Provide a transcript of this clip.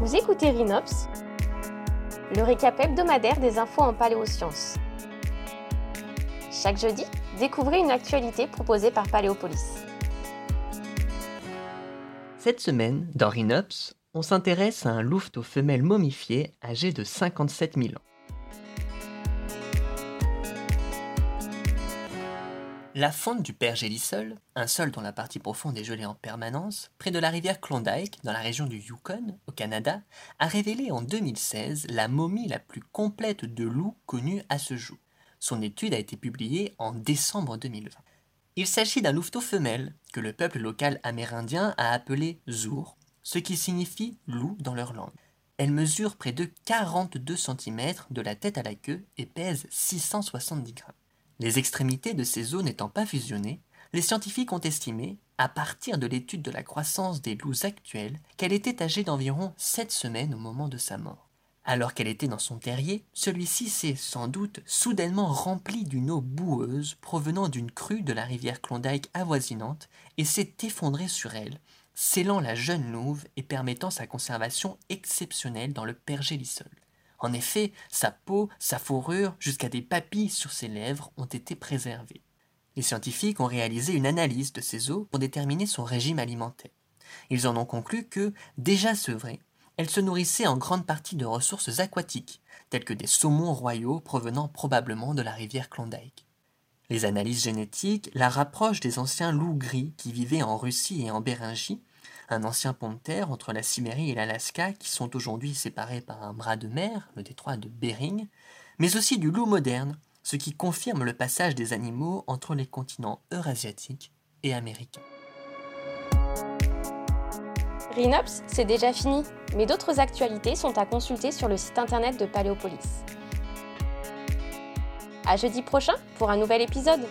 Vous écoutez Rhinops, le récap hebdomadaire des infos en paléosciences. Chaque jeudi, découvrez une actualité proposée par Paléopolis. Cette semaine, dans Rhinops, on s'intéresse à un louveteau femelle momifié âgé de 57 000 ans. La fonte du Père Gélisol, un sol dont la partie profonde est gelée en permanence, près de la rivière Klondike, dans la région du Yukon, au Canada, a révélé en 2016 la momie la plus complète de loup connue à ce jour. Son étude a été publiée en décembre 2020. Il s'agit d'un louveteau femelle que le peuple local amérindien a appelé zour, ce qui signifie loup dans leur langue. Elle mesure près de 42 cm de la tête à la queue et pèse 670 grammes. Les extrémités de ces os n'étant pas fusionnées, les scientifiques ont estimé, à partir de l'étude de la croissance des loups actuels, qu'elle était âgée d'environ 7 semaines au moment de sa mort. Alors qu'elle était dans son terrier, celui-ci s'est sans doute soudainement rempli d'une eau boueuse provenant d'une crue de la rivière Klondike avoisinante et s'est effondré sur elle, scellant la jeune louve et permettant sa conservation exceptionnelle dans le pergélisol. En effet, sa peau, sa fourrure, jusqu'à des papilles sur ses lèvres ont été préservées. Les scientifiques ont réalisé une analyse de ces os pour déterminer son régime alimentaire. Ils en ont conclu que, déjà sevrée, elle se nourrissait en grande partie de ressources aquatiques, telles que des saumons royaux provenant probablement de la rivière Klondike. Les analyses génétiques la rapprochent des anciens loups gris qui vivaient en Russie et en Béringie un ancien pont de terre entre la Sibérie et l'Alaska qui sont aujourd'hui séparés par un bras de mer, le détroit de Bering, mais aussi du loup moderne, ce qui confirme le passage des animaux entre les continents eurasiatiques et américains. Rhinops, c'est déjà fini, mais d'autres actualités sont à consulter sur le site internet de Paléopolis. À jeudi prochain pour un nouvel épisode.